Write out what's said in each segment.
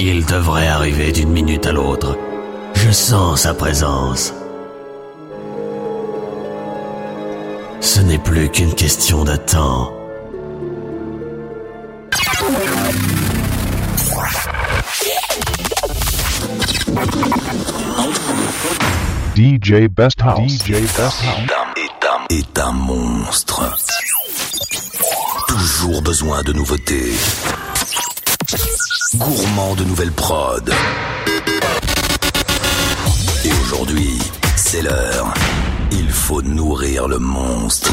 Il devrait arriver d'une minute à l'autre. Je sens sa présence. Ce n'est plus qu'une question de temps. DJ Best House. Est un monstre. Toujours besoin de nouveautés gourmand de nouvelles prod. Et aujourd'hui, c'est l'heure. Il faut nourrir le monstre.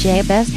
DJ Best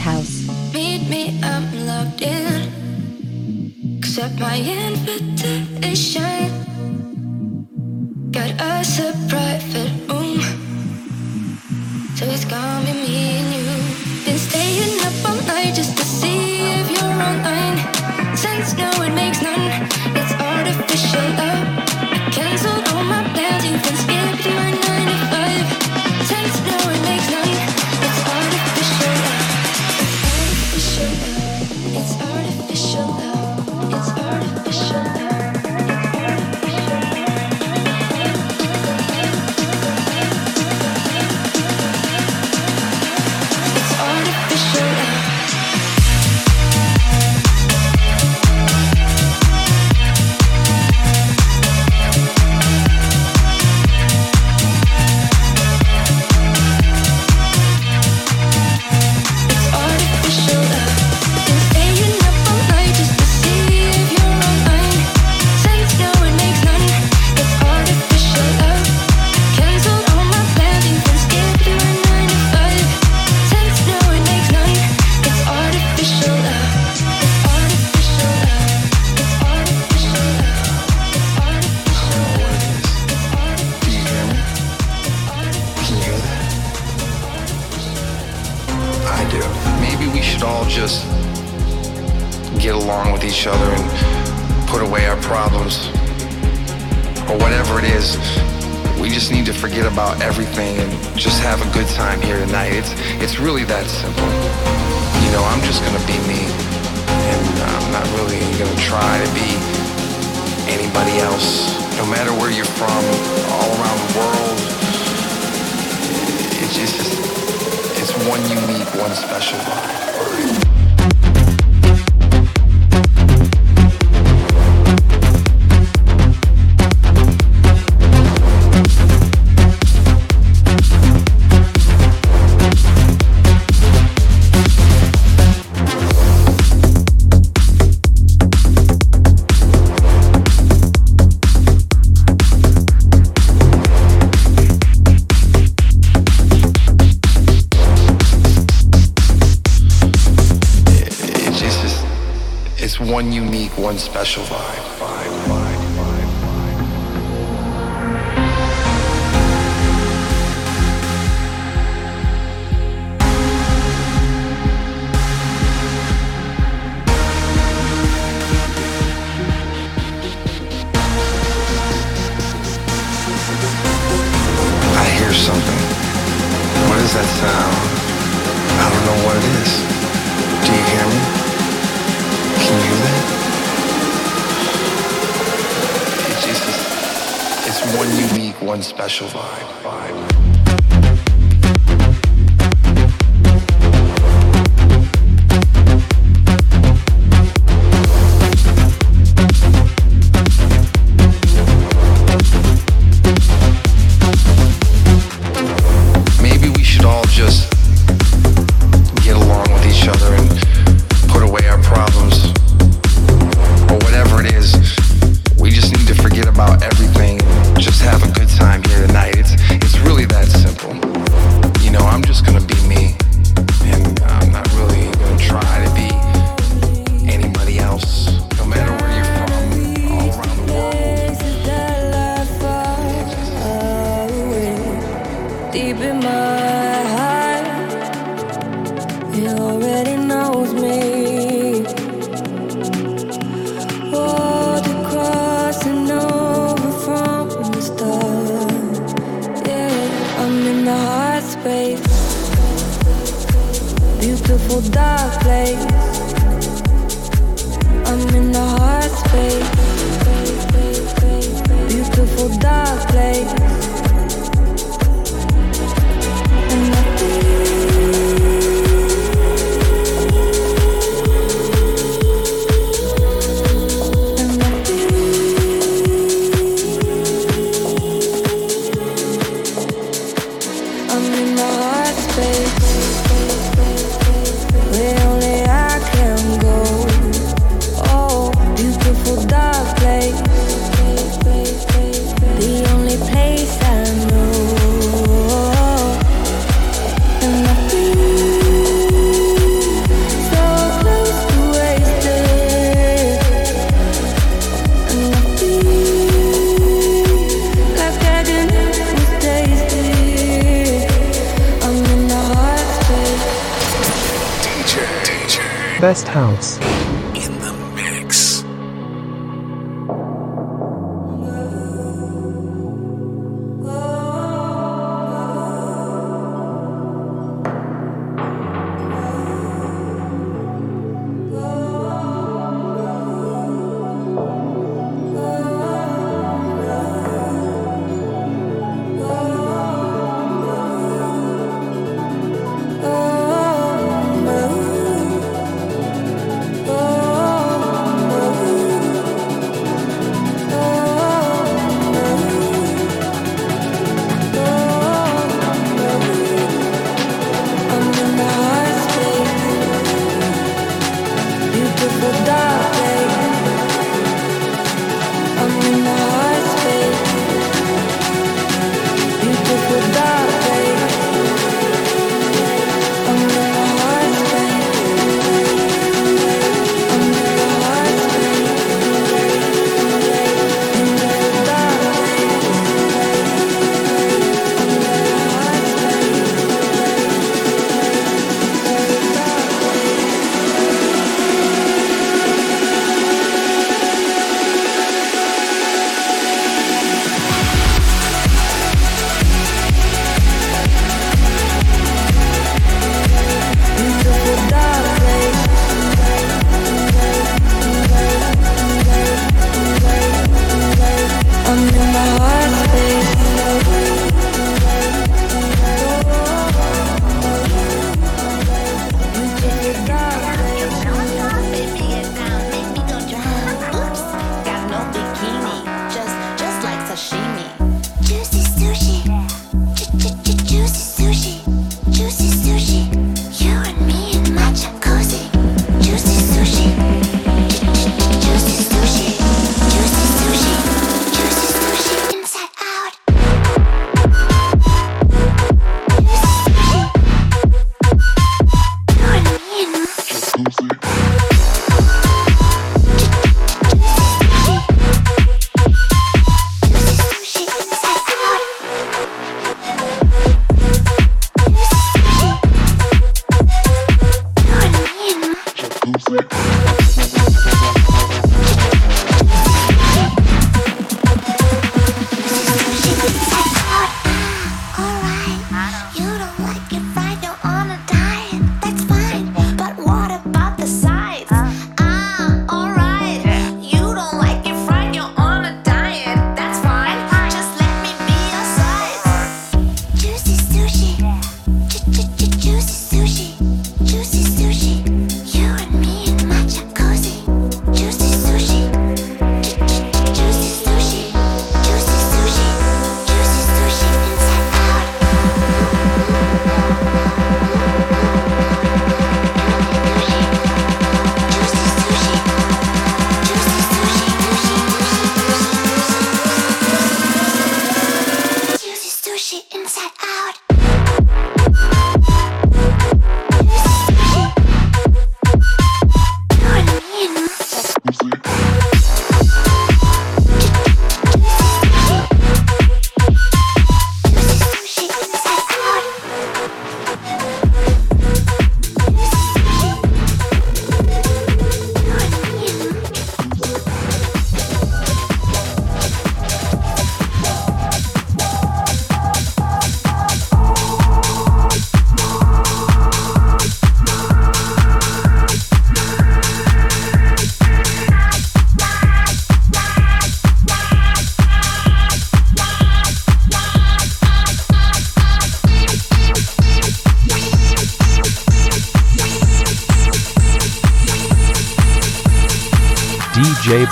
just get along with each other and put away our problems or whatever it is. We just need to forget about everything and just have a good time here tonight. It's it's really that simple. You know, I'm just gonna be me, and I'm not really gonna try to be anybody else. No matter where you're from, all around the world, it's just it's one unique, one special vibe. one special vibe. special vibe.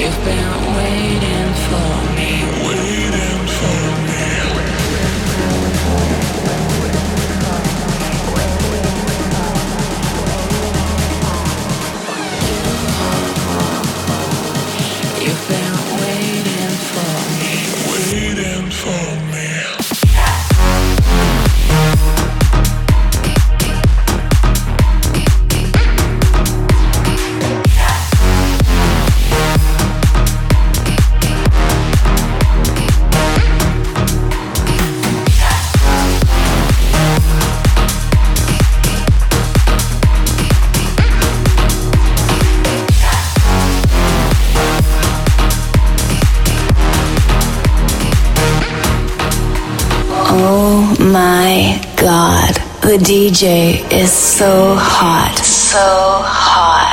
You've been waiting for DJ is so hot. So hot.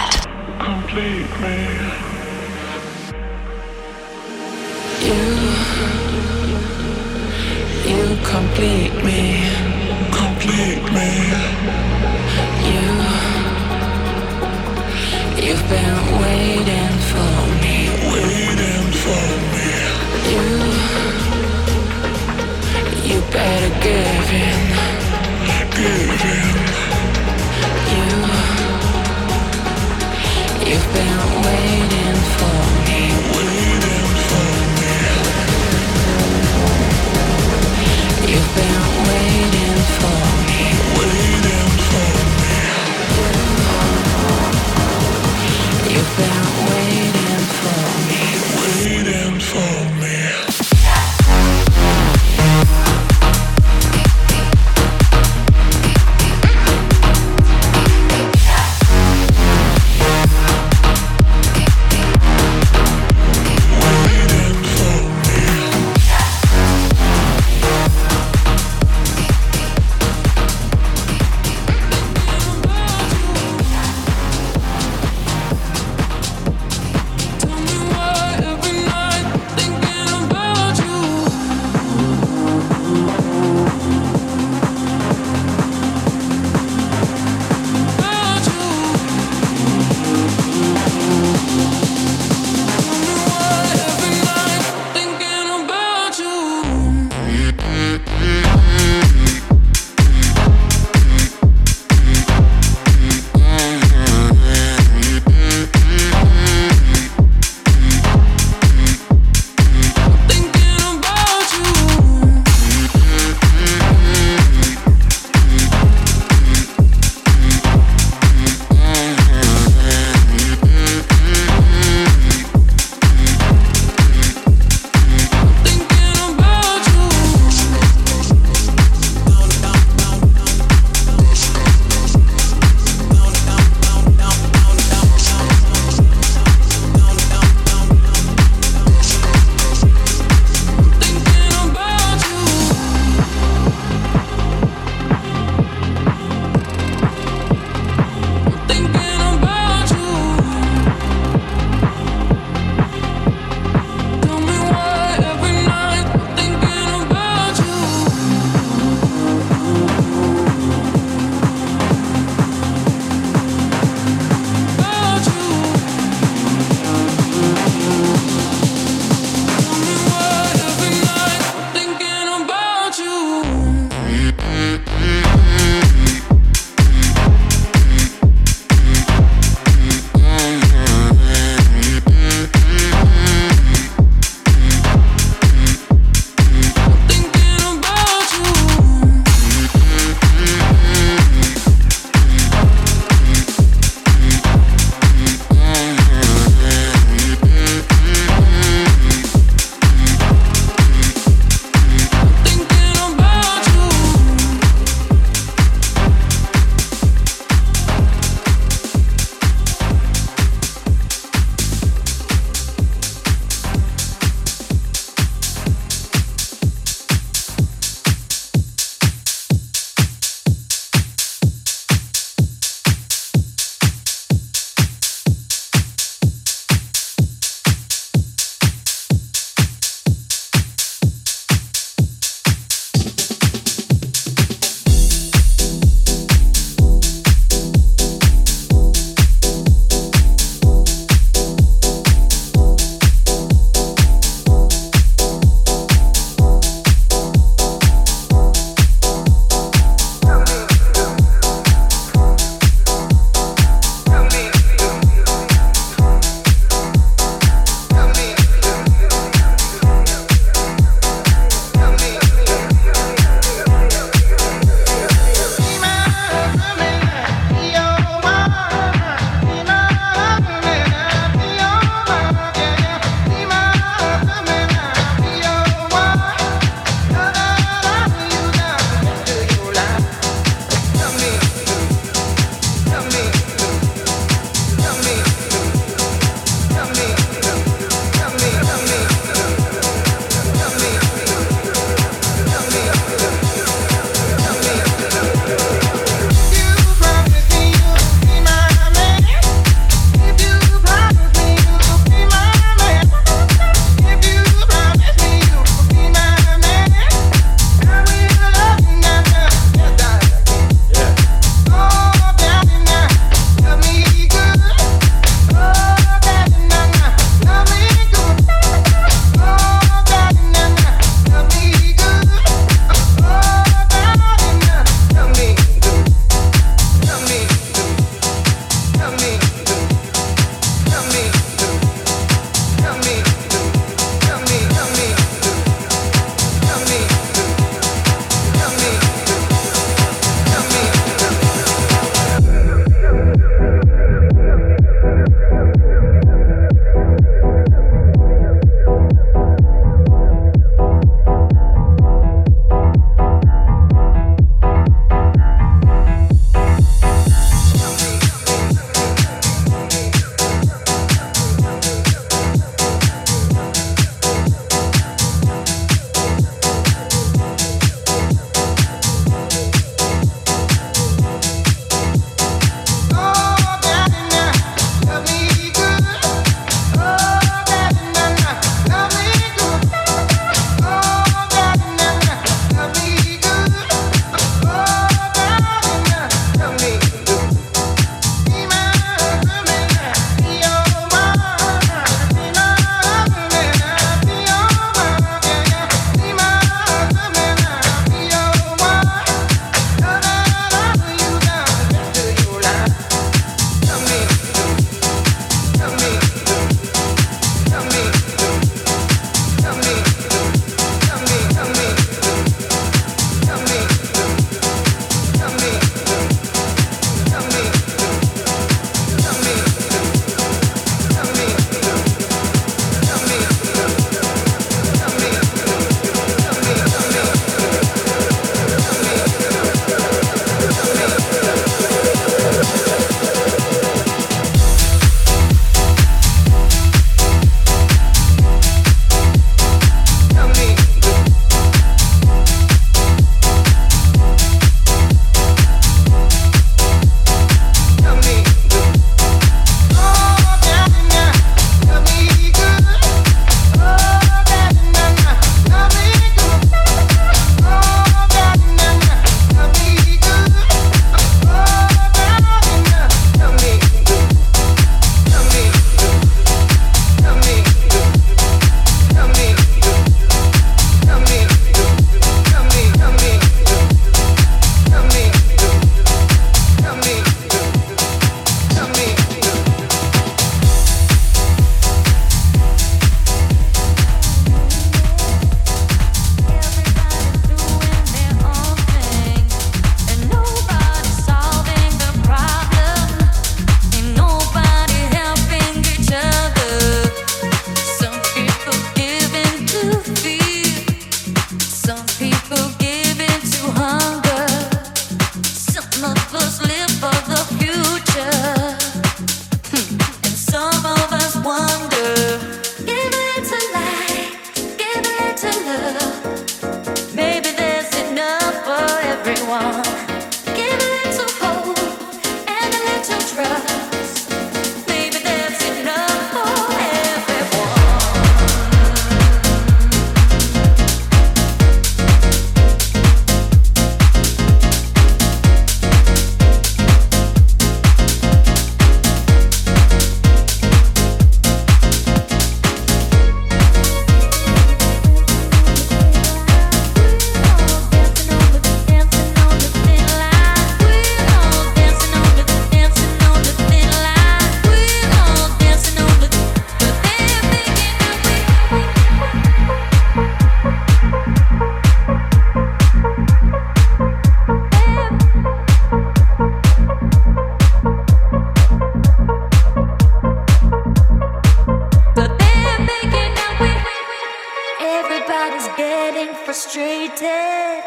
hated.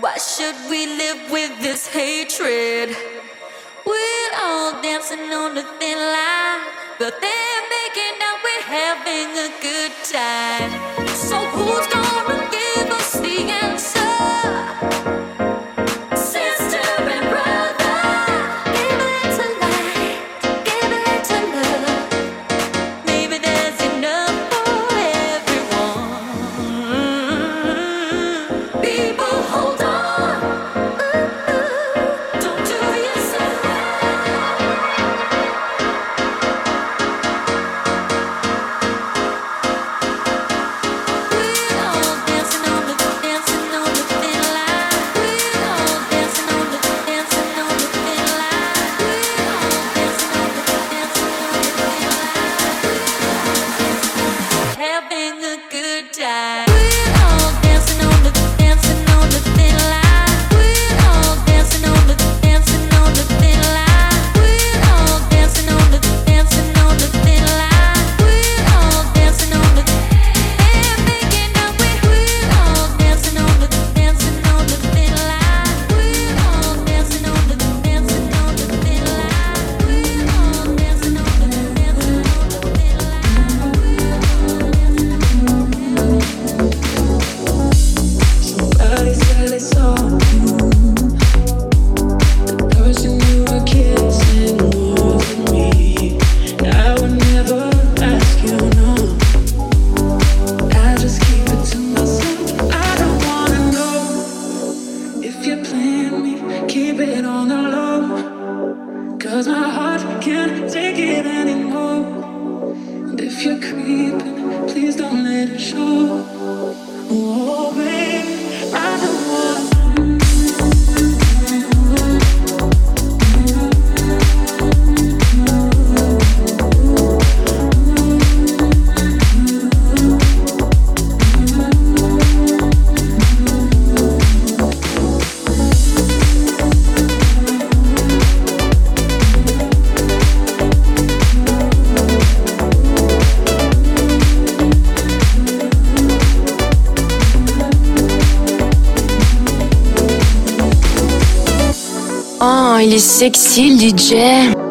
Why should we live with this hatred? We're all dancing on a thin line, but they're making out we're having a good time. est sexy, le DJ.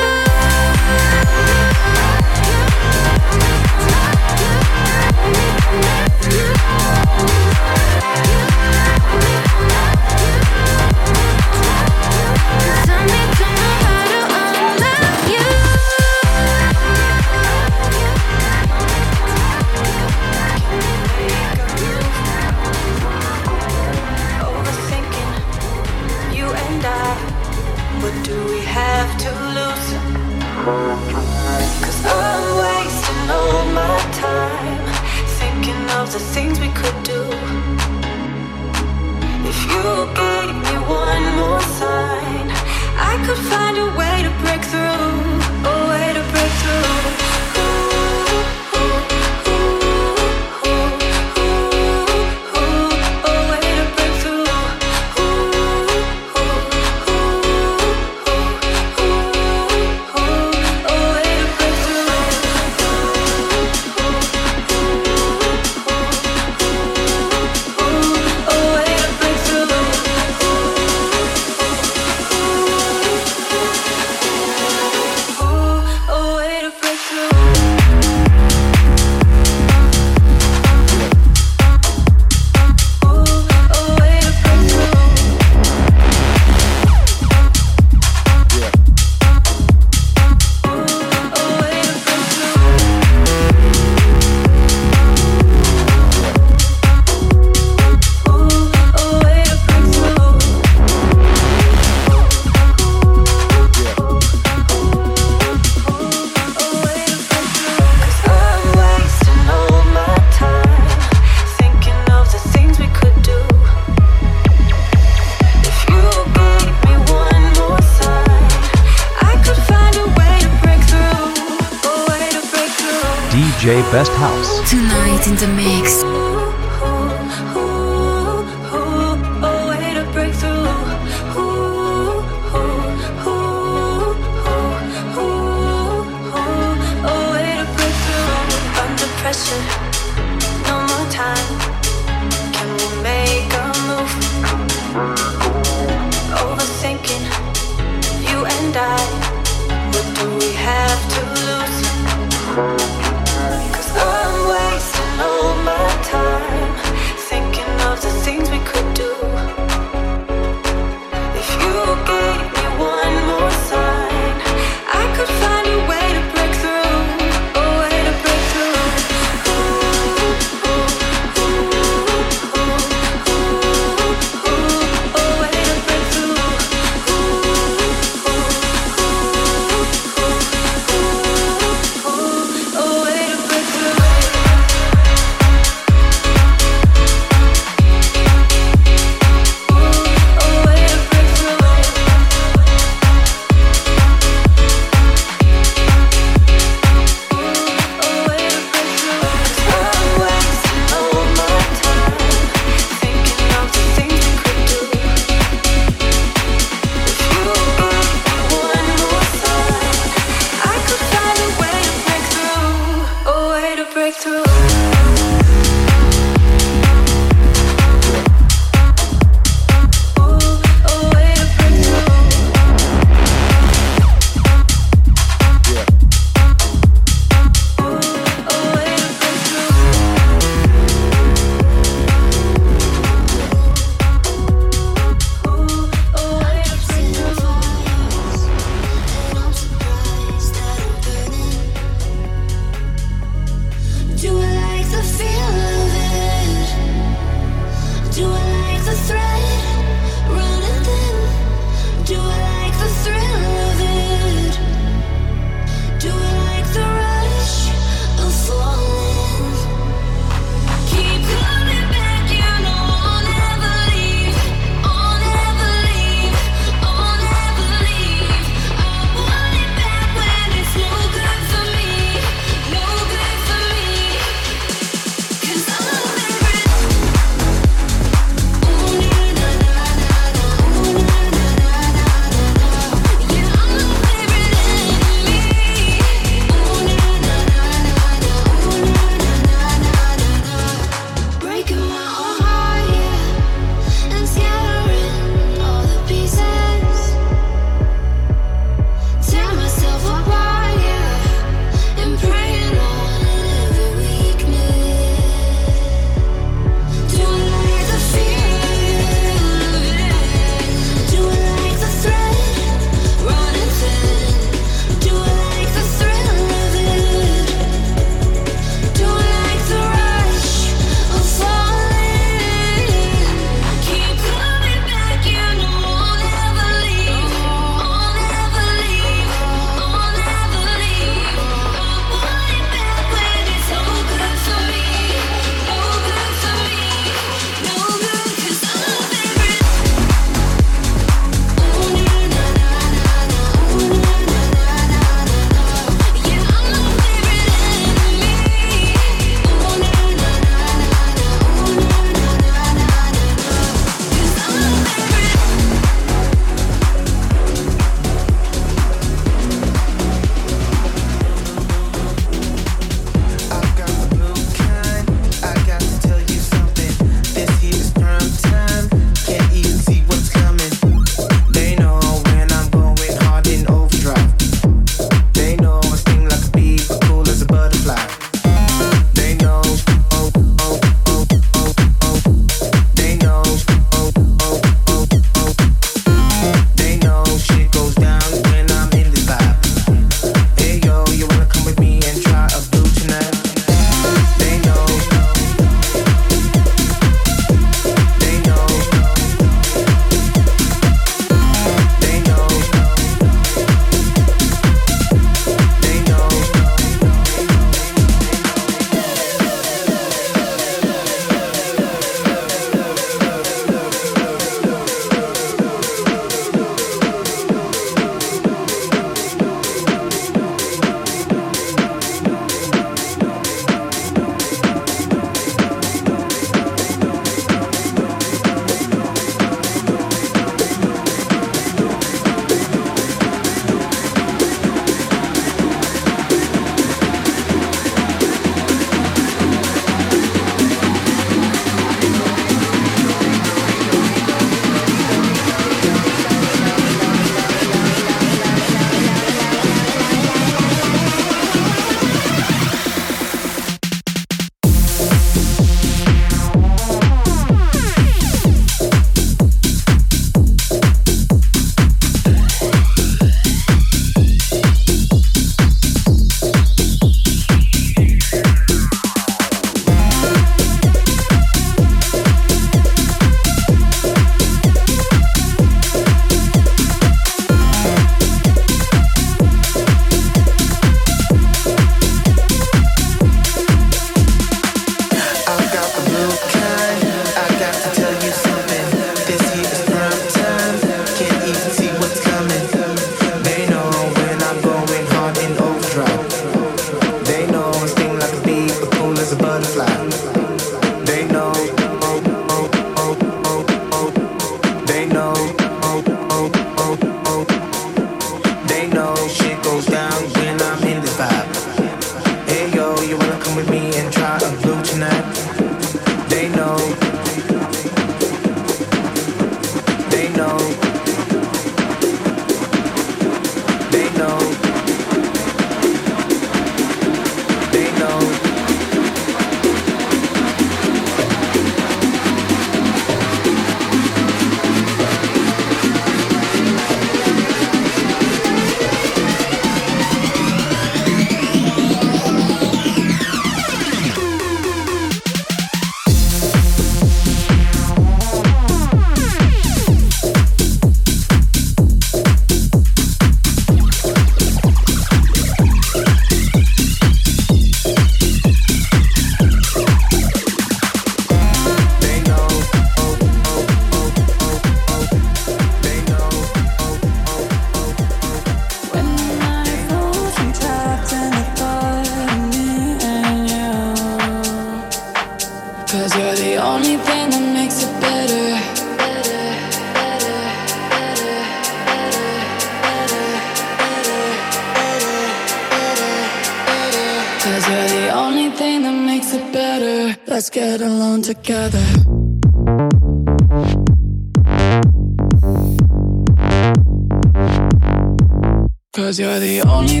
Cause you're the only